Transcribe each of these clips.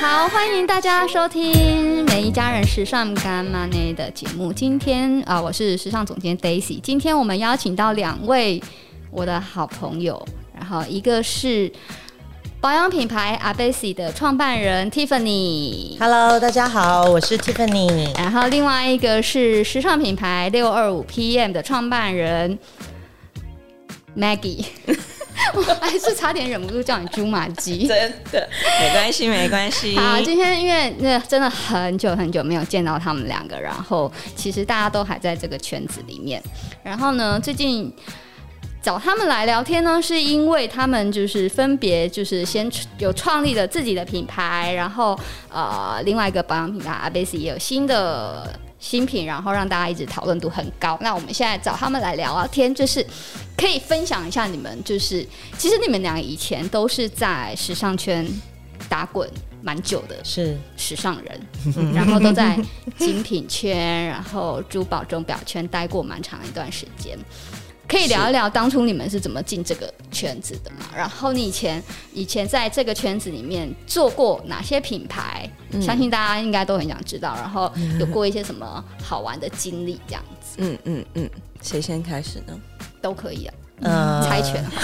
好，欢迎大家收听《每一家人时尚干妈内》的节目。今天啊，我是时尚总监 Daisy。今天我们邀请到两位我的好朋友，然后一个是保养品牌 Abesi 的创办人 Tiffany。Hello，大家好，我是 Tiffany。然后另外一个是时尚品牌六二五 PM 的创办人 Maggie。我 还是差点忍不住叫你猪马鸡，真的没关系，没关系。好，今天因为那真的很久很久没有见到他们两个，然后其实大家都还在这个圈子里面。然后呢，最近找他们来聊天呢，是因为他们就是分别就是先有创立了自己的品牌，然后呃，另外一个保养品牌 Abesi 也有新的。新品，然后让大家一直讨论度很高。那我们现在找他们来聊聊天，就是可以分享一下你们，就是其实你们两个以前都是在时尚圈打滚蛮久的，是时尚人，然后都在精品圈，然后珠宝钟表圈待过蛮长一段时间。可以聊一聊当初你们是怎么进这个圈子的嘛？然后你以前以前在这个圈子里面做过哪些品牌？嗯、相信大家应该都很想知道。然后有过一些什么好玩的经历这样子？嗯嗯嗯，谁先开始呢？都可以啊。嗯，猜拳。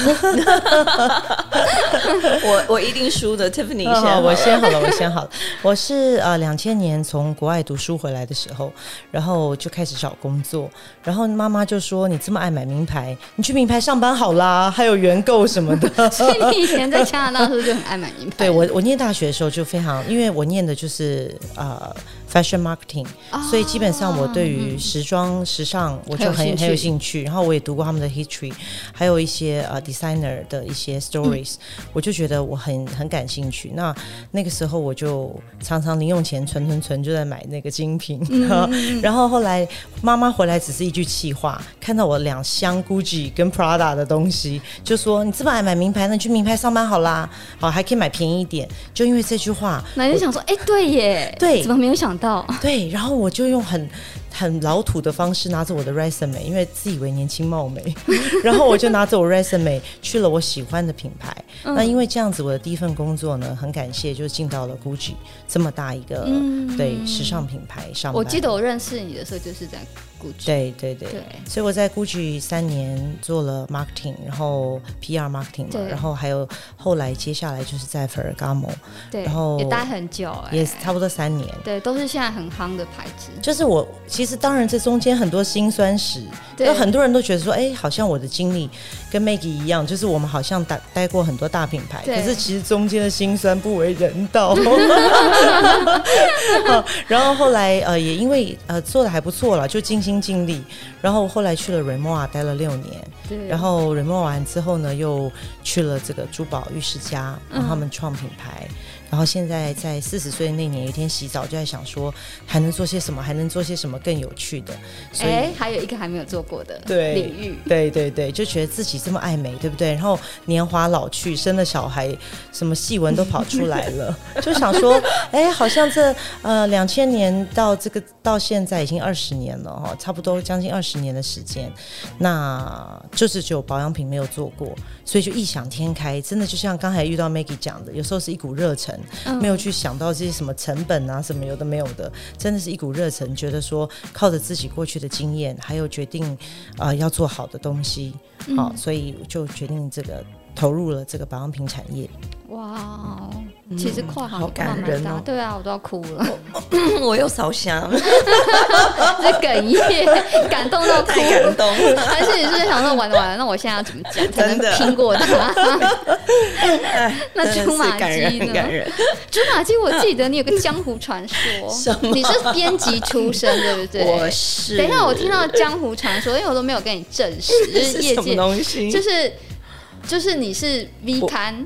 我我一定输的，Tiffany 先。我先好了，我先好了。我是呃两千年从国外读书回来的时候，然后就开始找工作，然后妈妈就说：“你这么爱买名牌，你去名牌上班好啦，还有原购什么的。”所以你以前在加拿大时候就很爱买名牌。对，我我念大学的时候就非常，因为我念的就是呃。Fashion marketing，、哦、所以基本上我对于时装、嗯、时尚我就很很有，兴趣。然后我也读过他们的 history，还有一些呃 designer 的一些 stories，、嗯、我就觉得我很很感兴趣。那那个时候我就常常零用钱存存存，就在买那个精品。嗯、然后后来妈妈回来只是一句气话，看到我两箱 Gucci 跟 Prada 的东西，就说你这么爱买名牌，那你去名牌上班好啦，好还可以买便宜一点。就因为这句话，那你想说，哎，对耶，对，怎么没有想到？对，然后我就用很很老土的方式拿着我的 resume，因为自以为年轻貌美，然后我就拿着我 resume 去了我喜欢的品牌。嗯、那因为这样子，我的第一份工作呢，很感谢，就进到了 Gucci 这么大一个、嗯、对时尚品牌上。我记得我认识你的时候就是在。GUCCI，对对对，对所以我在 Gucci 三年做了 marketing，然后 PR marketing 嘛，然后还有后来接下来就是在 Ferragamo，对，然后也待很久，欸，也差不多三年，对，都是现在很夯的牌子。就是我其实当然这中间很多辛酸史，有很多人都觉得说，哎，好像我的经历跟 Maggie 一样，就是我们好像待待过很多大品牌，可是其实中间的辛酸不为人道。然后后来呃也因为呃做的还不错了，就尽心。尽力，然后后来去了 Rimowa 待了六年，对，然后 Rimowa 完之后呢，又去了这个珠宝玉世家，然后他们创品牌。嗯然后现在在四十岁那年，有一天洗澡就在想说，还能做些什么？还能做些什么更有趣的？所以还有一个还没有做过的领域，对对对，就觉得自己这么爱美，对不对？然后年华老去，生了小孩，什么细纹都跑出来了，就想说，哎，好像这呃两千年到这个到现在已经二十年了哈，差不多将近二十年的时间，那就是只有保养品没有做过，所以就异想天开，真的就像刚才遇到 Maggie 讲的，有时候是一股热忱。没有去想到这些什么成本啊，什么有的没有的，真的是一股热忱，觉得说靠着自己过去的经验，还有决定啊、呃、要做好的东西，好，所以就决定这个投入了这个保养品产业。哇。其实跨行好感人哦，对啊，我都要哭了，我又烧香，这哽咽，感动到哭，太感动了。还是你是在想说完了完了，那我现在要怎么讲才能拼过他？那猪马鸡呢？猪马鸡，我记得你有个江湖传说，你是编辑出身，对不对？我是。等一下，我听到江湖传说，因为我都没有跟你证实，就是业界东西，就是就是你是 V 刊。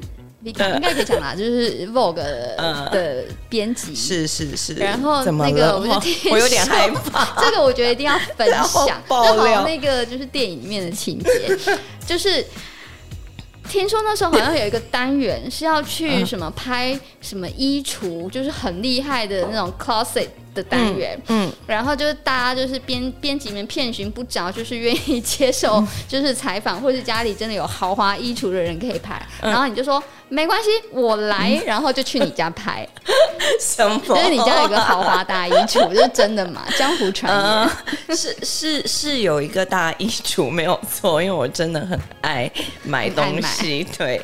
应该可以讲啦，就是 Vogue 的编辑，是是是。然后那个我就听，我有点害怕。这个我觉得一定要分享，爆料那个就是电影里面的情节，就是听说那时候好像有一个单元是要去什么拍什么衣橱，就是很厉害的那种 closet。的单元，嗯，然后就是大家就是编编辑们遍寻不着，就是愿意接受 就是采访，或是家里真的有豪华衣橱的人可以拍，然后你就说没关系，我来，然后就去你家拍，什么？就是你家有一个豪华大衣橱，这是真的吗？江湖传言，是是是有一个大衣橱没有错，因为我真的很爱买东西，对，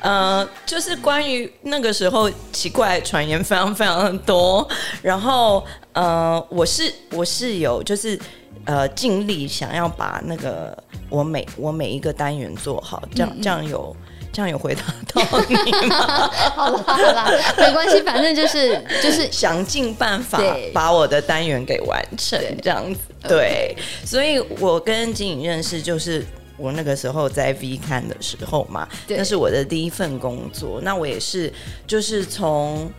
呃，就是关于那个时候奇怪的传言非常非常的多，然后呃，我是我是有就是呃尽力想要把那个我每我每一个单元做好，这样这样有这样有回答到你吗？好了好了，没关系，反正就是就是想尽办法把我的单元给完成，这样子对，所以我跟景颖认识就是。我那个时候在 V 看的时候嘛，那是我的第一份工作。那我也是，就是从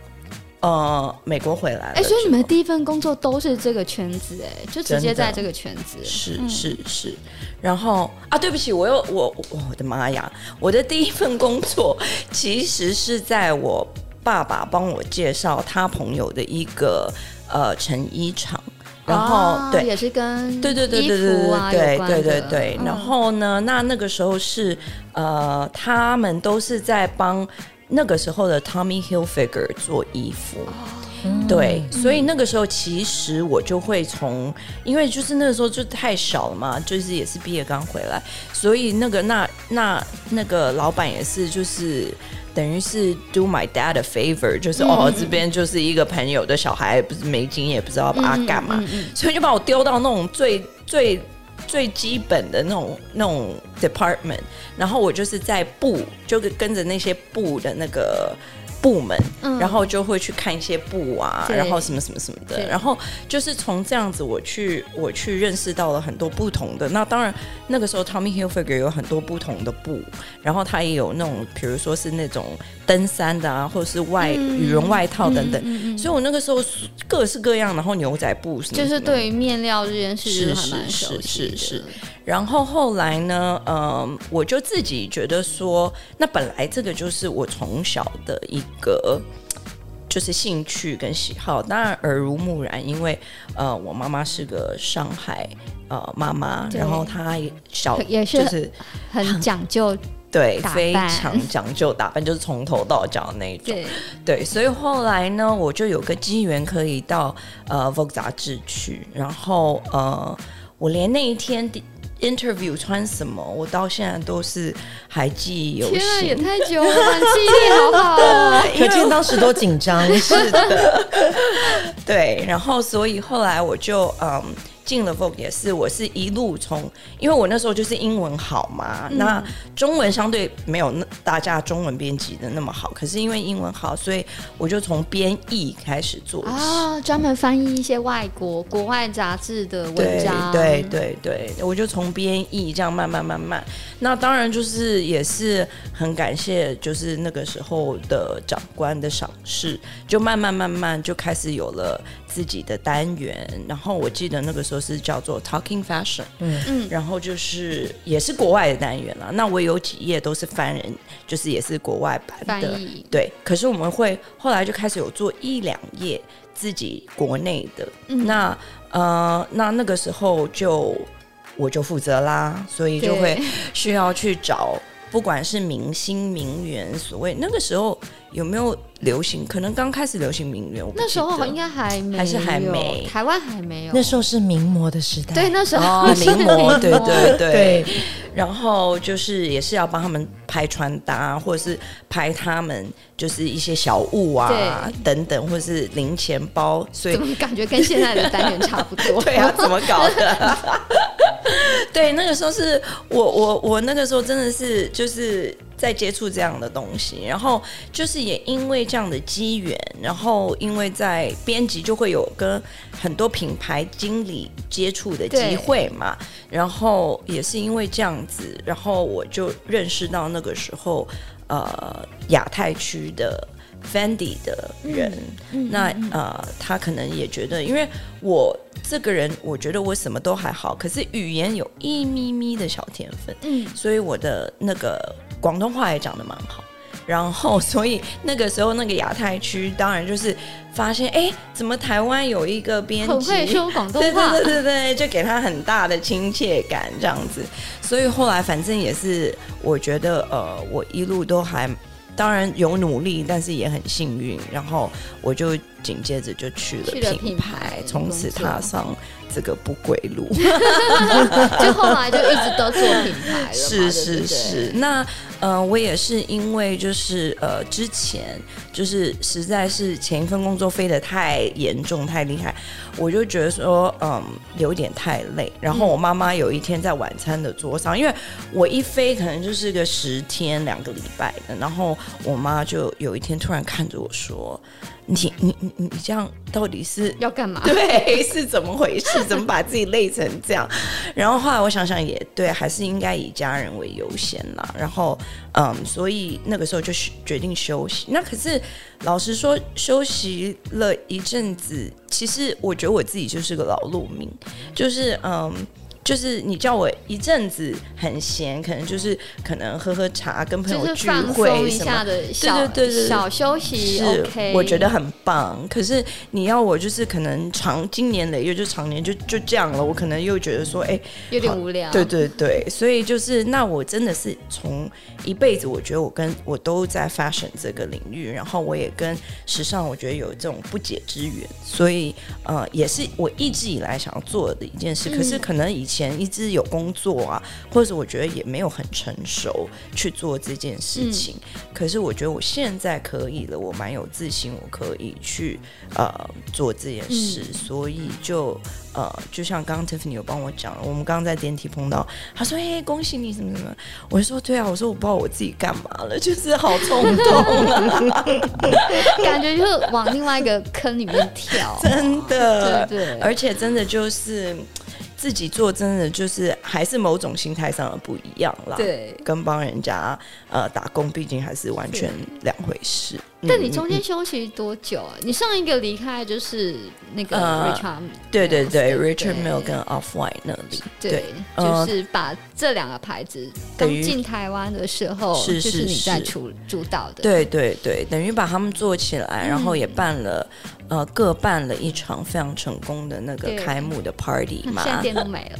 呃，美国回来了。哎，所以你们第一份工作都是这个圈子，哎，就直接在这个圈子。是是是。然后啊，对不起，我又我我的妈呀，我的第一份工作其实是在我爸爸帮我介绍他朋友的一个呃成衣厂，然后对也是跟对对对对对对对对对，然后呢，那那个时候是呃，他们都是在帮。那个时候的 Tommy Hilfiger 做衣服。哦、对、嗯，所以那个时候其实我就会从，因为就是那个时候就太小了嘛，就是也是毕业刚回来，所以那个那那那个老板也是就是。等于是 do my dad a favor，就是、嗯、哦，这边就是一个朋友的小孩，不是没经验，不知道把他干嘛、所以就把我丢到那种最最最基本的那种那种 department，然后我就是在布，就跟着那些布的那个。部门，然后就会去看一些布啊，嗯、然后什么什么什么的，然后就是从这样子，我去我去认识到了很多不同的。那当然，那个时候 Tommy Hilfiger 有很多不同的布，然后他也有那种，比如说是那种登山的啊，或者是外、嗯、羽绒外套等等、嗯嗯嗯。所以我那个时候各式各样，然后牛仔布什么，就是对于面料这件事。是是是是。然后后来呢，嗯，我就自己觉得说，那本来这个就是我从小的一个就是兴趣跟喜好，当然耳濡目染，因为呃，我妈妈是个上海呃妈妈，然后她小也是就是很讲究，对，非常讲究打扮，就是从头到脚的那种，对，对，所以后来呢，我就有个机缘可以到呃 Vogue 杂志去，然后呃，我连那一天第。Interview 穿什么？我到现在都是还记忆犹新。天啊，也太久了，记忆力好好哦。可见当时多紧张。是的，对。然后，所以后来我就嗯。进了 Vogue 也是，我是一路从，因为我那时候就是英文好嘛，嗯、那中文相对没有那大家中文编辑的那么好，可是因为英文好，所以我就从编译开始做啊，专门翻译一些外国国外杂志的文章，对对对对，我就从编译这样慢慢慢慢，那当然就是也是很感谢，就是那个时候的长官的赏识，就慢慢慢慢就开始有了自己的单元，然后我记得那个时候。是叫做 Talking Fashion，嗯嗯，然后就是也是国外的单元了。那我有几页都是翻人，就是也是国外版的，对。可是我们会后来就开始有做一两页自己国内的。嗯、那呃，那那个时候就我就负责啦，所以就会需要去找，不管是明星名媛，所谓那个时候有没有？流行可能刚开始流行名媛，那时候应该还没，还是还没，台湾还没有。那时候是名模的时代，对，那时候、哦、名模，对对对，对。然后就是也是要帮他们拍穿搭，或者是拍他们就是一些小物啊等等，或者是零钱包。所以怎么感觉跟现在的单元差不多？对啊，怎么搞的？对，那个时候是我我我那个时候真的是就是。在接触这样的东西，然后就是也因为这样的机缘，然后因为在编辑就会有跟很多品牌经理接触的机会嘛，然后也是因为这样子，然后我就认识到那个时候呃亚太区的 Fendi 的人，嗯、那呃他可能也觉得，因为我这个人我觉得我什么都还好，可是语言有一咪咪的小天分，嗯，所以我的那个。广东话也讲得蛮好，然后 所以那个时候那个亚太区当然就是发现，哎，怎么台湾有一个编辑会说广东话？对对对对对，就给他很大的亲切感这样子。所以后来反正也是，我觉得呃，我一路都还。当然有努力，但是也很幸运。然后我就紧接着就去了品牌，从此踏上这个不归路。就后来就一直都做品牌了。是是是。那呃，我也是因为就是呃，之前就是实在是前一份工作飞得太严重太厉害，我就觉得说嗯，有点太累。然后我妈妈有一天在晚餐的桌上，因为我一飞可能就是个十天两个礼拜的，然后我妈就有一天突然看着我说。你你你你这样到底是要干嘛？对，是怎么回事？怎么把自己累成这样？然后后来我想想也对，还是应该以家人为优先啦。然后嗯，所以那个时候就决定休息。那可是老实说，休息了一阵子，其实我觉得我自己就是个劳碌命，就是嗯。就是你叫我一阵子很闲，可能就是可能喝喝茶，跟朋友聚会什么的，对对对对，小休息是 OK，我觉得很棒。可是你要我就是可能长经年累月就常年就就这样了，我可能又觉得说，哎，有点无聊。对对对，所以就是那我真的是从一辈子，我觉得我跟我都在 fashion 这个领域，然后我也跟时尚，我觉得有这种不解之缘，所以呃，也是我一直以来想要做的一件事。可是可能以前。前一直有工作啊，或者我觉得也没有很成熟去做这件事情。嗯、可是我觉得我现在可以了，我蛮有自信，我可以去呃做这件事。嗯、所以就呃，就像刚刚 Tiffany 有帮我讲了，我们刚刚在电梯碰到，他说：“嘿，恭喜你什么什么。” 我就说：“对啊，我说我不知道我自己干嘛了，就是好冲动啊，感觉就是往另外一个坑里面跳，真的，对对，而且真的就是。”自己做真的就是还是某种心态上的不一样啦，对，跟帮人家呃打工，毕竟还是完全两回事。但你中间休息多久啊？你上一个离开就是那个 Richard，对对对，Richard Mille 跟 Off-White 那里，对，就是把这两个牌子刚进台湾的时候，是是你在主主导的，对对对，等于把他们做起来，然后也办了。呃，各办了一场非常成功的那个开幕的 party 嘛，现在店都没了。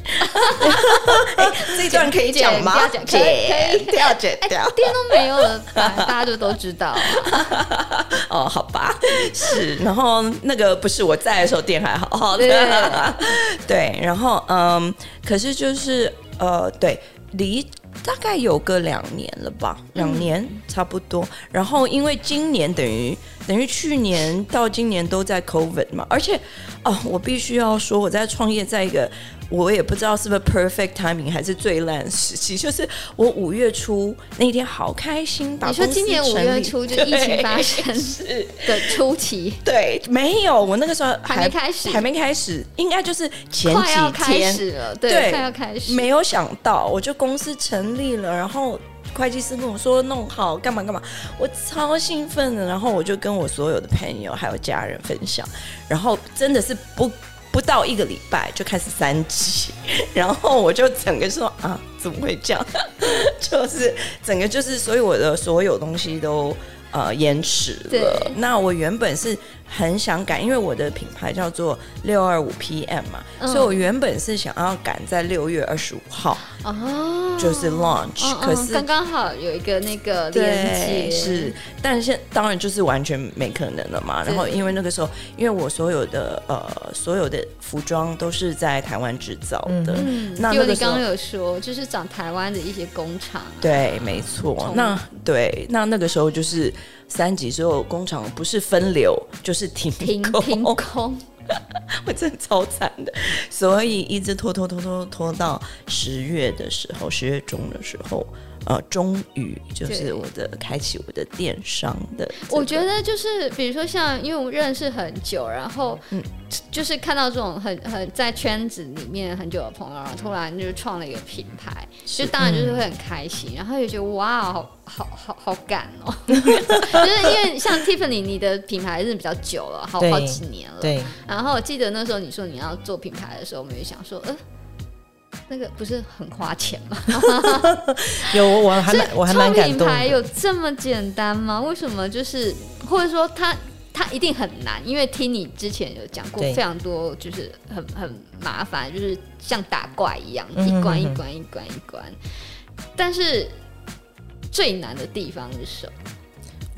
哎，这一段可以讲吗？可以，可以，不要剪掉。店都没有了，大家就都知道。哦，好吧，是。然后那个不是我在的时候，店还好好的。对，然后嗯，可是就是呃，对，离。大概有个两年了吧，两年差不多。然后因为今年等于等于去年到今年都在 COVID 嘛，而且哦，我必须要说我在创业在一个。我也不知道是不是 perfect timing 还是最烂时期，就是我五月初那天好开心，把你说今年五月初就疫情发生的初期，对，没有，我那个时候还，还没开始，还没开始，应该就是前几天。快要开始了，对，对快要开始，没有想到，我就公司成立了，然后会计师跟我说弄好干嘛干嘛，我超兴奋的，然后我就跟我所有的朋友还有家人分享，然后真的是不。不到一个礼拜就开始三级，然后我就整个说啊，怎么会这样？就是整个就是，所以我的所有东西都呃延迟了。那我原本是。很想赶，因为我的品牌叫做六二五 PM 嘛，嗯、所以我原本是想要赶在六月二十五号哦，就是 launch，、哦、可是刚刚好有一个那个连接是，但是当然就是完全没可能了嘛。然后因为那个时候，因为我所有的呃所有的服装都是在台湾制造的，嗯，那因为你刚刚有说就是找台湾的一些工厂、啊，对，没错。那对，那那个时候就是。三级之后，工厂不是分流就是停工，停工，我真的超惨的，所以一直拖拖拖拖拖到十月的时候，十月中的时候。呃，终于就是我的开启我的电商的、这个。我觉得就是比如说像，因为我们认识很久，然后嗯，就是看到这种很很在圈子里面很久的朋友，然后突然就创了一个品牌，是就当然就是会很开心，嗯、然后也觉得哇，好好好好赶哦，就是因为像 Tiffany，你的品牌是比较久了，好好几年了。对。然后我记得那时候你说你要做品牌的时候，我们也想说，呃。那个不是很花钱吗？有，我还蛮我还蛮感动。品牌有这么简单吗？为什么就是或者说它它一定很难？因为听你之前有讲过非常多，就是很很麻烦，就是像打怪一样，一关一关一关一关。但是最难的地方是什么？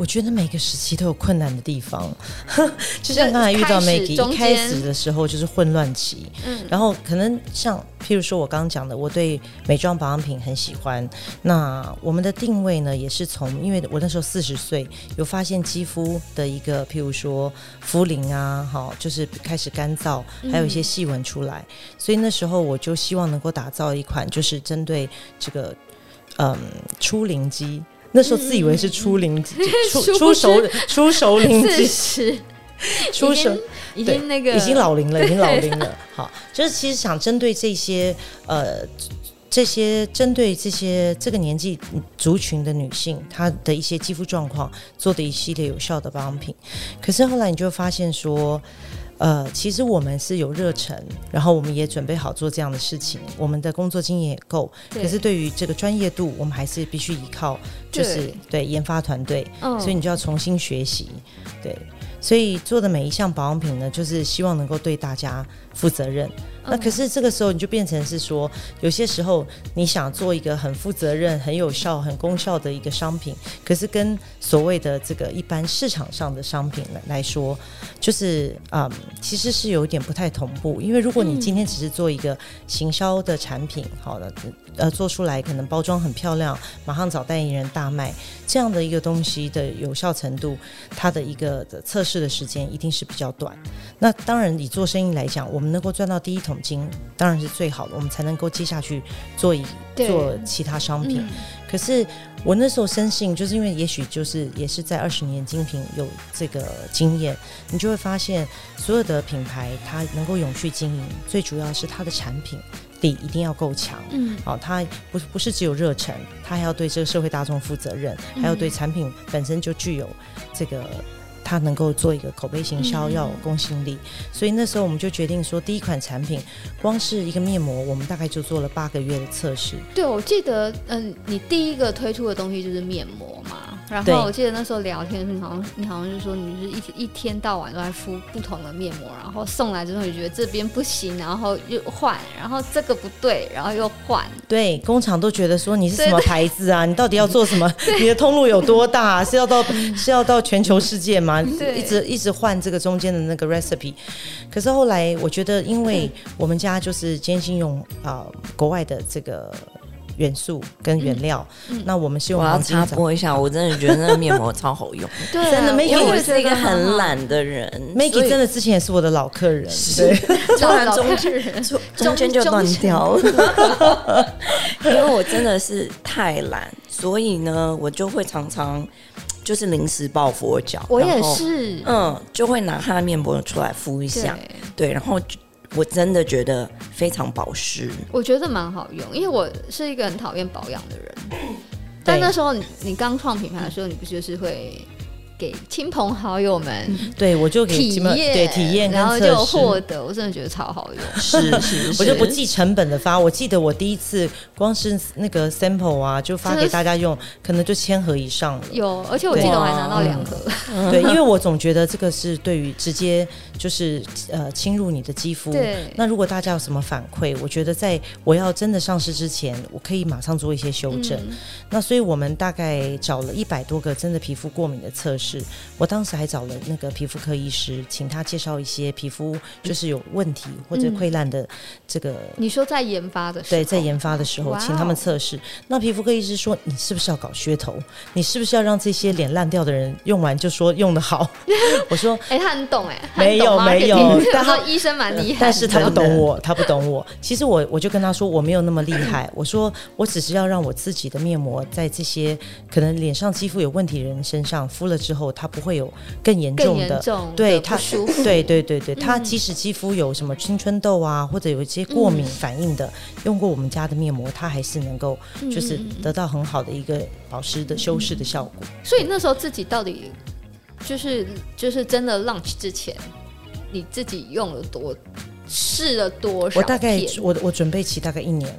我觉得每个时期都有困难的地方，就像刚才遇到 Maggie 一开始的时候就是混乱期，嗯，然后可能像譬如说我刚刚讲的，我对美妆保养品很喜欢，那我们的定位呢也是从，因为我那时候四十岁，有发现肌肤的一个譬如说肤龄啊，好，就是开始干燥，还有一些细纹出来，嗯，所以那时候我就希望能够打造一款就是针对这个嗯初龄肌。那时候自以为是初龄、嗯、初初熟初熟龄肌，初熟已经那个已经老龄了，已经老龄了。好，就是其实想针对这些呃这些针对这些这个年纪族群的女性，她的一些肌肤状况做的一系列有效的保养品。可是后来你就会发现说。呃，其实我们是有热忱，然后我们也准备好做这样的事情，我们的工作经验也够。可是对于这个专业度，我们还是必须依靠，就是对，对研发团队。嗯，所以你就要重新学习。对，所以做的每一项保养品呢，就是希望能够对大家负责任。那可是这个时候你就变成是说，有些时候你想做一个很负责任、很有效、很功效的一个商品，可是跟所谓的这个一般市场上的商品来来说，就是嗯，其实是有点不太同步。因为如果你今天只是做一个行销的产品，好了，呃，做出来可能包装很漂亮，马上找代言人大卖，这样的一个东西的有效程度，它的一个的测试的时间一定是比较短。那当然，你做生意来讲，我们能够赚到第一桶。金当然是最好的，我们才能够接下去做一做其他商品。嗯、可是我那时候深信，就是因为也许就是也是在二十年精品有这个经验，你就会发现所有的品牌它能够永续经营，最主要是它的产品力一定要够强。嗯，好、哦，它不不是只有热忱，他还要对这个社会大众负责任，还要对产品本身就具有这个。它能够做一个口碑行销，要有公信力，所以那时候我们就决定说，第一款产品光是一个面膜，我们大概就做了八个月的测试。对，我记得，嗯，你第一个推出的东西就是面膜嘛。然后我记得那时候聊天的时候，你好像你好像就说你是一一天到晚都在敷不同的面膜，然后送来之后你觉得这边不行，然后又换，然后这个不对，然后又换。对，工厂都觉得说你是什么牌子啊？你到底要做什么？你的通路有多大啊？是要到 是要到全球世界吗？一直一直换这个中间的那个 recipe。可是后来我觉得，因为 我们家就是坚信用啊、呃、国外的这个。元素跟原料，嗯、那我们希望我要插播一下，我真的觉得那个面膜超好用，对、啊，真的。因为我是一个很懒的人，Maggie 真的之前也是我的老客人，对，突然中间中间就断掉。了，因为我真的是太懒，所以呢，我就会常常就是临时抱佛脚，我也是，嗯，就会拿他的面膜出来敷一下，对，对，然后。我真的觉得非常保湿，我觉得蛮好用，因为我是一个很讨厌保养的人。但那时候你你刚创品牌的时候，你不就是会？给亲朋好友们，对我就给体验，对体验，然后就获得，我真的觉得超好用。是是，我就不计成本的发。我记得我第一次光是那个 sample 啊，就发给大家用，可能就千盒以上了。有，而且我记得我还拿到两盒。对，因为我总觉得这个是对于直接就是呃侵入你的肌肤。对。那如果大家有什么反馈，我觉得在我要真的上市之前，我可以马上做一些修正。那所以我们大概找了一百多个真的皮肤过敏的测试。是我当时还找了那个皮肤科医师，请他介绍一些皮肤就是有问题或者溃烂的这个。你说在研发的时候，对，在研发的时候，请他们测试。那皮肤科医师说：“你是不是要搞噱头？你是不是要让这些脸烂掉的人用完就说用的好？” 我说：“哎，他很懂哎，没有没有，但他医生蛮厉害，但是他不懂我，他不懂我。其实我我就跟他说我没有那么厉害，我说我只是要让我自己的面膜在这些可能脸上肌肤有问题的人身上敷了之后。”后，它不会有更严重的，重对它，对对对对，它即使肌肤有什么青春痘啊，或者有一些过敏反应的，嗯、用过我们家的面膜，它还是能够就是得到很好的一个保湿的修饰的效果。所以那时候自己到底就是就是真的 launch 之前，你自己用了多试了多少？我大概我我准备期大概一年。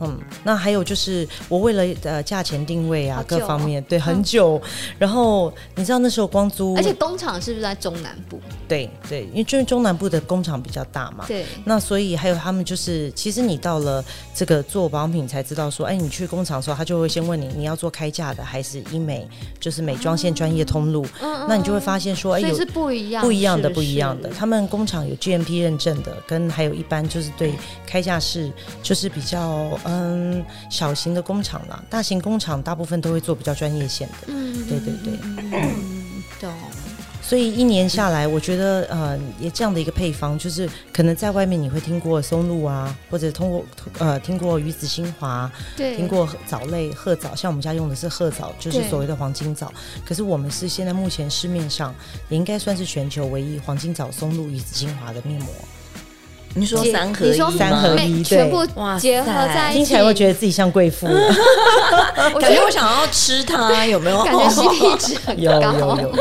嗯，那还有就是我为了呃价钱定位啊，各方面对很久，嗯、然后你知道那时候光租，而且工厂是不是在中南部？对对，因为就是中南部的工厂比较大嘛。对。那所以还有他们就是，其实你到了这个做保养品才知道说，哎，你去工厂的时候，他就会先问你，你要做开价的还是医美，就是美妆线专业通路。嗯。那你就会发现说，哎，有是不一样，不一样的，不一样的。他们工厂有 GMP 认证的，跟还有一般就是对开价是就是比较。嗯，小型的工厂啦，大型工厂大部分都会做比较专业线的。嗯，对对对，嗯，懂。所以一年下来，我觉得呃，也这样的一个配方，就是可能在外面你会听过松露啊，或者通过呃听过鱼子精华，对，听过藻类褐藻，像我们家用的是褐藻，就是所谓的黄金藻。可是我们是现在目前市面上也应该算是全球唯一黄金藻、松露、鱼子精华的面膜。你说三合一，三合一，全部结合在一起，听起来会觉得自己像贵妇。我觉得我想要吃它，有没有？感觉 CP 值很 高。有有有。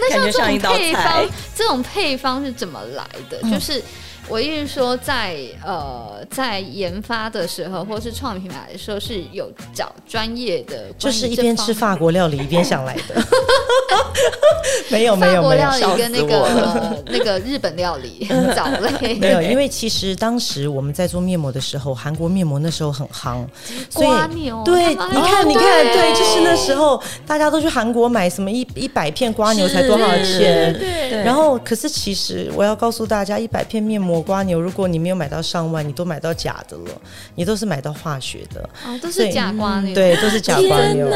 那像这种配方，这种配方是怎么来的？就是。我意思说在，在呃，在研发的时候，或是创品牌的时候，是有找专业的，就是一边吃法国料理一边想来的。没有没有没有，法国料理跟那个、呃、那个日本料理 藻类没有，因为其实当时我们在做面膜的时候，韩国面膜那时候很夯，所以对，你看你看，对，就是那时候大家都去韩国买什么一一百片瓜牛才多少钱？对，然后可是其实我要告诉大家，一百片面膜。蜗牛，如果你没有买到上万，你都买到假的了，你都是买到化学的，哦，都是假瓜牛，对，都是假瓜牛，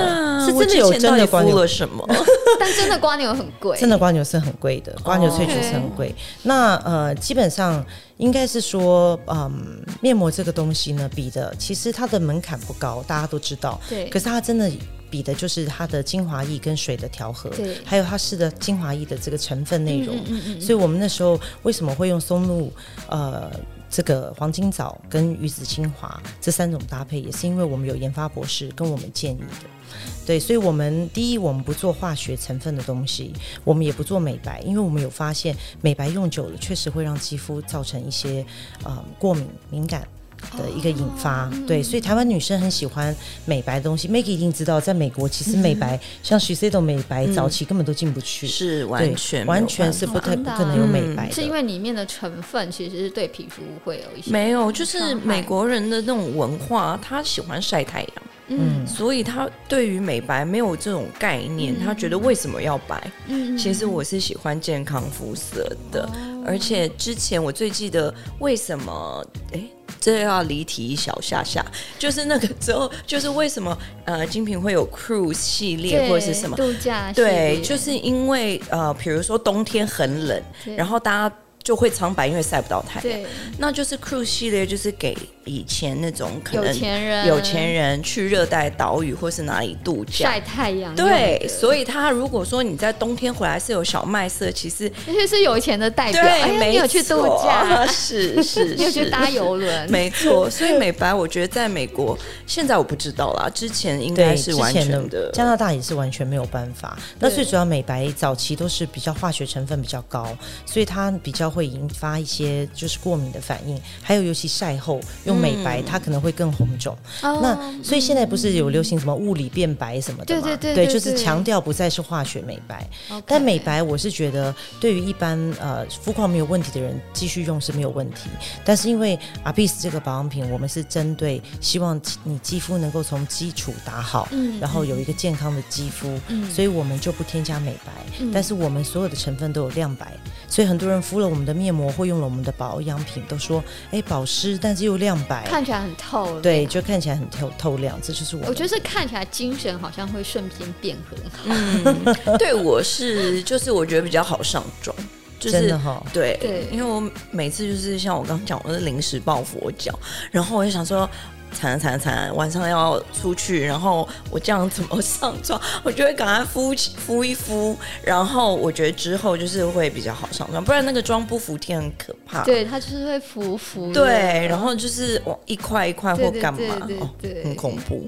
是真的有真的瓜牛。了什么？但真的瓜牛很贵，真的瓜牛是很贵的，瓜牛萃取是很贵。哦、那呃，基本上应该是说，嗯，面膜这个东西呢，比的其实它的门槛不高，大家都知道，对，可是它真的。比的就是它的精华液跟水的调和，对，还有它试的精华液的这个成分内容。所以我们那时候为什么会用松露、呃，这个黄金藻跟鱼子精华这三种搭配，也是因为我们有研发博士跟我们建议的。对，所以我们第一，我们不做化学成分的东西，我们也不做美白，因为我们有发现美白用久了确实会让肌肤造成一些呃过敏敏感。的一个引发，对，所以台湾女生很喜欢美白的东西。Maggie 一定知道，在美国其实美白，像 Shiseido 美白早期根本都进不去，是完全完全是不太不可能有美白，是因为里面的成分其实是对皮肤会有一些没有，就是美国人的那种文化，他喜欢晒太阳，嗯，所以他对于美白没有这种概念，他觉得为什么要白？嗯，其实我是喜欢健康肤色的，而且之前我最记得为什么哎。这要离题一小下下，就是那个之后，就是为什么呃精品会有 cruise 系列或者是什么度假？对，就是因为呃，比如说冬天很冷，然后大家就会苍白，因为晒不到太阳。对，那就是 cruise 系列，就是给。以前那种可能有钱人有钱人去热带岛屿或是哪里度假晒太阳，对，所以他如果说你在冬天回来是有小麦色，其实那些是有钱的代表，对，没有去度假，是是，有去搭游轮，没错。所以美白，我觉得在美国现在我不知道啦，之前应该是完全的，加拿大也是完全没有办法。那最主要美白早期都是比较化学成分比较高，所以它比较会引发一些就是过敏的反应，还有尤其晒后用。美白它可能会更红肿，嗯、那所以现在不是有流行什么物理变白什么的吗？对对对，对，就是强调不再是化学美白。但美白我是觉得对于一般呃肤况没有问题的人继续用是没有问题。但是因为阿碧斯这个保养品，我们是针对希望你肌肤能够从基础打好，嗯、然后有一个健康的肌肤，嗯、所以我们就不添加美白。嗯、但是我们所有的成分都有亮白，所以很多人敷了我们的面膜或用了我们的保养品，都说哎保湿，但是又亮白。看起来很透，对，就看起来很透透亮，这就是我。我觉得是看起来精神好像会瞬间变很好。嗯，对我是就是我觉得比较好上妆，就是真的哈、哦，对对，因为我每次就是像我刚刚讲，我是临时抱佛脚，然后我就想说。惨惨惨！晚上要出去，然后我这样怎么上妆？我就会赶快敷敷一敷，然后我觉得之后就是会比较好上妆，不然那个妆不服帖很可怕。对，它就是会浮浮。对，然后就是往一块一块或干嘛，对，对，对，很恐怖。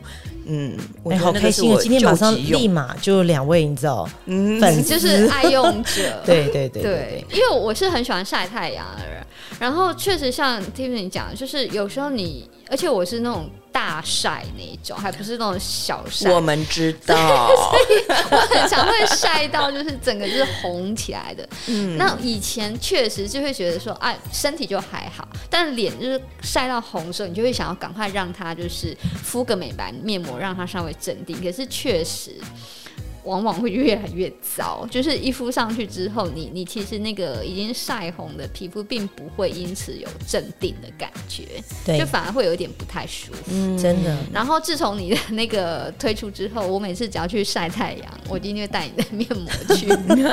嗯，我好开心！我今天马上立马就两位，你知道，嗯，粉丝就是爱用者。对对对对，因为我是很喜欢晒太阳的人。然后确实像 Tiffany 讲的，就是有时候你，而且我是那种大晒那一种，还不是那种小晒。我们知道，所以我很常会晒到，就是整个就是红起来的。嗯，那以前确实就会觉得说，哎、啊，身体就还好，但脸就是晒到红的时候，你就会想要赶快让它就是敷个美白面膜，让它稍微镇定。可是确实。往往会越来越糟，就是一敷上去之后，你你其实那个已经晒红的皮肤，并不会因此有镇定的感觉，对，就反而会有一点不太舒服，嗯，真的。然后自从你的那个推出之后，我每次只要去晒太阳，我今天会带你的面膜去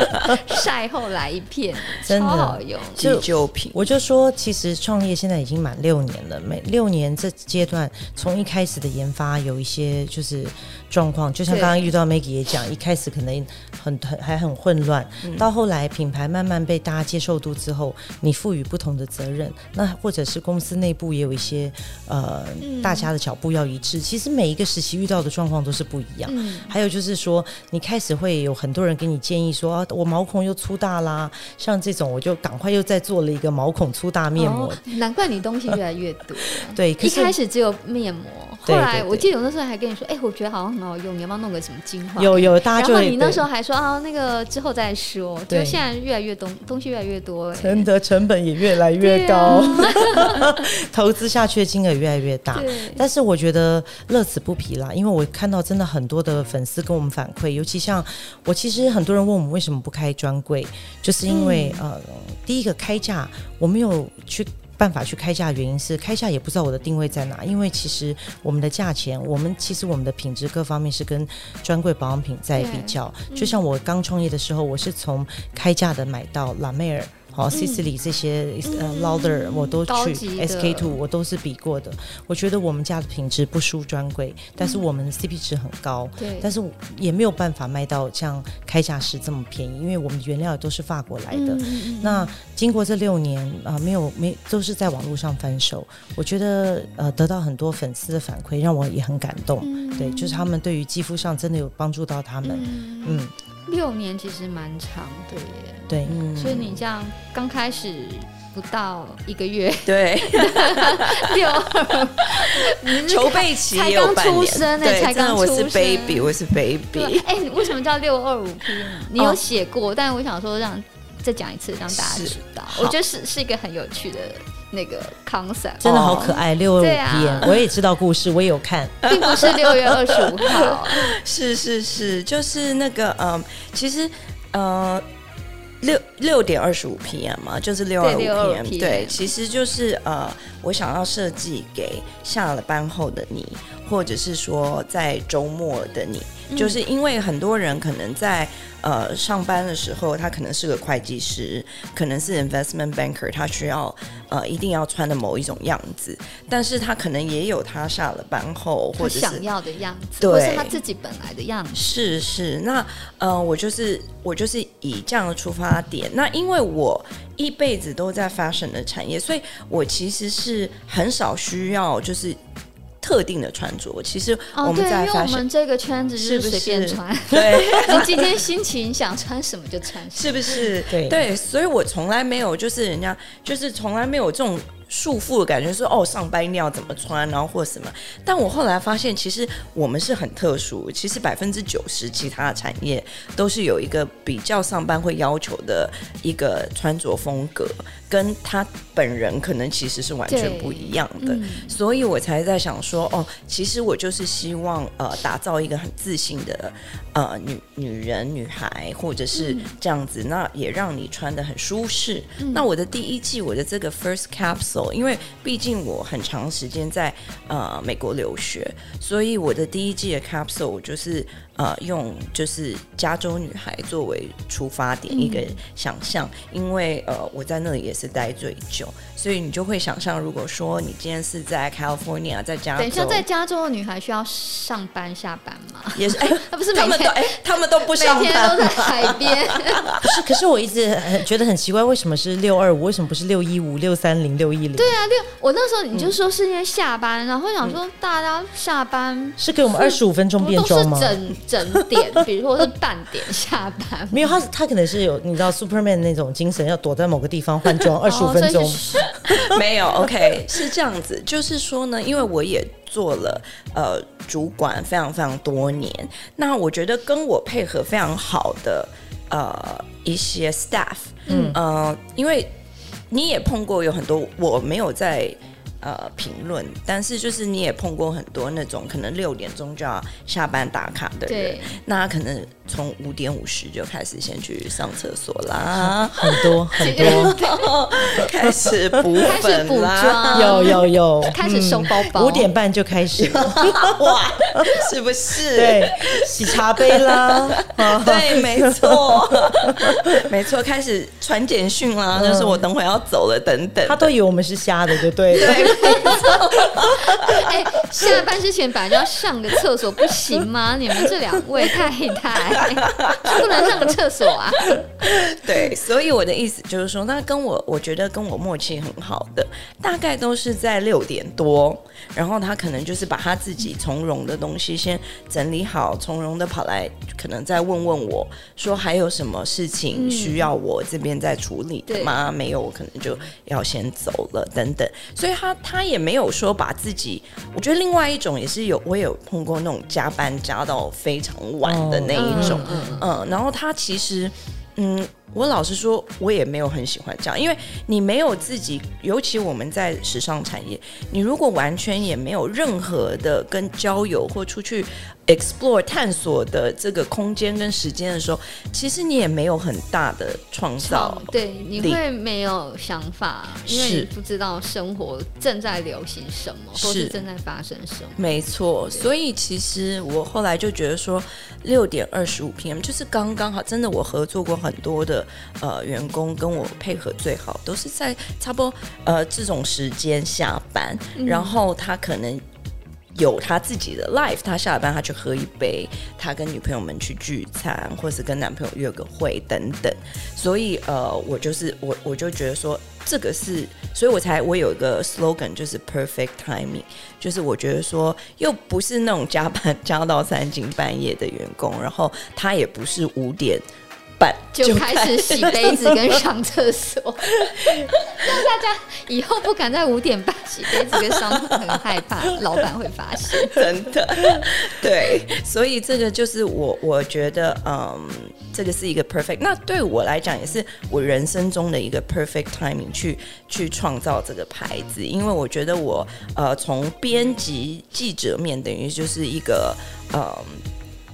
晒后来一片，真的超好用，急救品。我就说，其实创业现在已经满六年了，每六年这阶段，从一开始的研发有一些就是。状况就像刚刚遇到 Maggie 也讲，一开始可能很很还很混乱，嗯，到后来品牌慢慢被大家接受度之后，你赋予不同的责任，那或者是公司内部也有一些呃，嗯，大家的脚步要一致。其实每一个时期遇到的状况都是不一样。嗯，还有就是说，你开始会有很多人给你建议说，啊，我毛孔又粗大啦，像这种我就赶快又再做了一个毛孔粗大面膜。哦，难怪你东西越来越多。对，一开始只有面膜。后来我记得我那时候还跟你说，哎、欸，我觉得好像很好用，你要不要弄个什么精华？有有，大家就。然后你那时候还说啊，那个之后再说。就现在越来越东东西越来越多，了，真的成本也越来越高，啊、投资下去的金额越来越大。但是我觉得乐此不疲啦，因为我看到真的很多的粉丝跟我们反馈，尤其像我，其实很多人问我们为什么不开专柜，就是因为、嗯、呃，第一个开价我没有去。办法去开价的原因是开价也不知道我的定位在哪，因为其实我们的价钱，我们其实我们的品质各方面是跟专柜保养品在比较。就像我刚创业的时候，我是从开价的买到拉妹尔。好，Sisley 这些呃 Lauder 我都去，SK two 我都是比过的。我觉得我们家的品质不输专柜，但是我们的 CP 值很高。对，但是也没有办法卖到像开价时这么便宜，因为我们的原料也都是法国来的。那经过这六年啊，没有没都是在网络上翻手，我觉得呃得到很多粉丝的反馈，让我也很感动。对，就是他们对于肌肤上真的有帮助到他们。嗯。六年其实蛮长的耶，对，嗯，所以你这样刚开始不到一个月，对，六二，筹备期才刚出生呢，才刚出生，我是 baby，我是 baby，哎，你为什么叫六二五？P 呢？你有写过，哦，但我想说让再讲一次，让大家知道，我觉得是是一个很有趣的。那个 concept 真的好可爱，六二五 PM，我也知道故事，我也有看，并不是六月二十五号，是是是，就是那个嗯，其实呃六六点二十五 PM 嘛，就是六二五 PM，对，其实就是呃，我想要设计给下了班后的你，或者是说在周末的你，嗯，就是因为很多人可能在。呃，上班的时候，他可能是个会计师，可能是 investment banker，他需要呃一定要穿的某一种样子，但是他可能也有他下了班后或者想要的样子，对，或是他自己本来的样子。是是，那呃，我就是我就是以这样的出发点，那因为我一辈子都在 fashion 的产业，所以我其实是很少需要就是。特定的穿着，其实我们在、哦、因为我们这个圈子就是随便穿，是是对，你今天心情想穿什么就穿什么，是不是？对对，所以我从来没有就是人家就是从来没有这种。束缚的感觉说哦，上班一定要怎么穿，然后或什么。但我后来发现，其实我们是很特殊。其实百分之九十其他的产业都是有一个比较上班会要求的一个穿着风格，跟他本人可能其实是完全不一样的。嗯、所以我才在想说，哦，其实我就是希望呃，打造一个很自信的呃女女人、女孩，或者是这样子，嗯、那也让你穿得很舒适。嗯、那我的第一季，我的这个 first capsule。因为毕竟我很长时间在呃美国留学，所以我的第一季的 capsule 我就是。呃，用就是加州女孩作为出发点一个想象，嗯、因为呃我在那里也是待最久，所以你就会想象，如果说你今天是在 California，在加州，等一下在加州的女孩需要上班下班吗？也是，哎，她不是每天，哎，他们都不上班，每天都在海边。不是，可是我一直很觉得很奇怪，为什么是六二五？为什么不是六一五、六三零、六一零？对啊，六我那时候你就说是因为下班，嗯、然后想说大家下班是给我们二十五分钟变装吗？整整点，比如说是半点下班，没有他，他可能是有你知道 Superman 那种精神，要躲在某个地方换装二十五分钟，哦、没有 OK 是这样子，就是说呢，因为我也做了呃主管非常非常多年，那我觉得跟我配合非常好的呃一些 staff，嗯呃，因为你也碰过有很多我没有在。呃，评论，但是就是你也碰过很多那种可能六点钟就要下班打卡的人，对。那可能从五点五十就开始先去上厕所啦，很多 很多，开始补粉啦，有有有，开始收包包，五点半就开始，哇，是不是？对，洗茶杯啦，对，没错，没错，开始传简讯啦，就是我等会要走了，等等，他都以为我们是瞎的，就对？了。对哎，下班之前本来就要上个厕所，不行吗？你们这两位太太不能上个厕所啊？对，所以我的意思就是说，那跟我我觉得跟我默契很好的，大概都是在六点多，然后他可能就是把他自己从容的东西先整理好，从容的跑来，可能再问问我说还有什么事情需要我这边再处理的吗？嗯、没有，我可能就要先走了，等等。所以他。他也没有说把自己，我觉得另外一种也是有，我也有碰过那种加班加到非常晚的那一种，嗯，嗯，然后他其实，嗯。我老实说，我也没有很喜欢这样，因为你没有自己，尤其我们在时尚产业，你如果完全也没有任何的跟交友或出去 explore 探索的这个空间跟时间的时候，其实你也没有很大的创造，对，你会没有想法，因为你不知道生活正在流行什么，是或是正在发生什么，没错。所以其实我后来就觉得说，六点二十五 PM 就是刚刚好，真的，我合作过很多的。呃，员工跟我配合最好，都是在差不多呃这种时间下班，嗯、然后他可能有他自己的 life，他下了班他去喝一杯，他跟女朋友们去聚餐，或是跟男朋友约个会等等。所以呃，我就是我我就觉得说这个是，所以我才我有一个 slogan 就是 perfect timing，就是我觉得说又不是那种加班加到三更半夜的员工，然后他也不是五点。就开始洗杯子跟上厕所，让大家以后不敢在五点半洗杯子跟上厕所，很害怕老板会发现。真的，对，所以这个就是我我觉得，嗯，这个是一个 perfect。那对我来讲，也是我人生中的一个 perfect timing，去去创造这个牌子。因为我觉得我呃，从编辑记者面，等于就是一个嗯。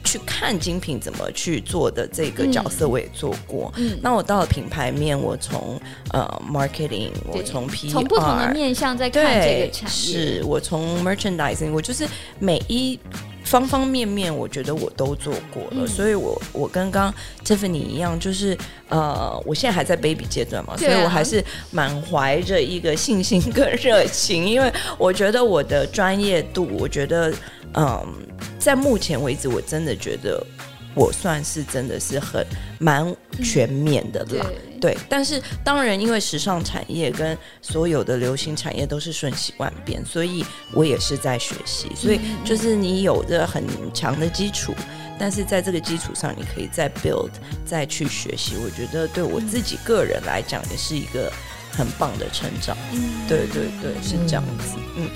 去看精品怎么去做的这个角色，我也做过。嗯，那我到了品牌面，我从呃 marketing，我从 PR，从不同的面向在看这个产业。是我从 merchandising，我就是每一方方面面，我觉得我都做过了。嗯，所以我我跟刚 Tiffany 一样，就是呃，我现在还在 baby 阶段嘛，啊，所以我还是满怀着一个信心跟热情，因为我觉得我的专业度，我觉得嗯。在目前为止，我真的觉得我算是真的是很蛮全面的啦。嗯、对，对，但是当然，因为时尚产业跟所有的流行产业都是瞬息万变，所以我也是在学习。所以就是你有着很强的基础，但是在这个基础上，你可以再 build，再去学习。我觉得对我自己个人来讲，也是一个很棒的成长。嗯、对对对，是这样子。嗯。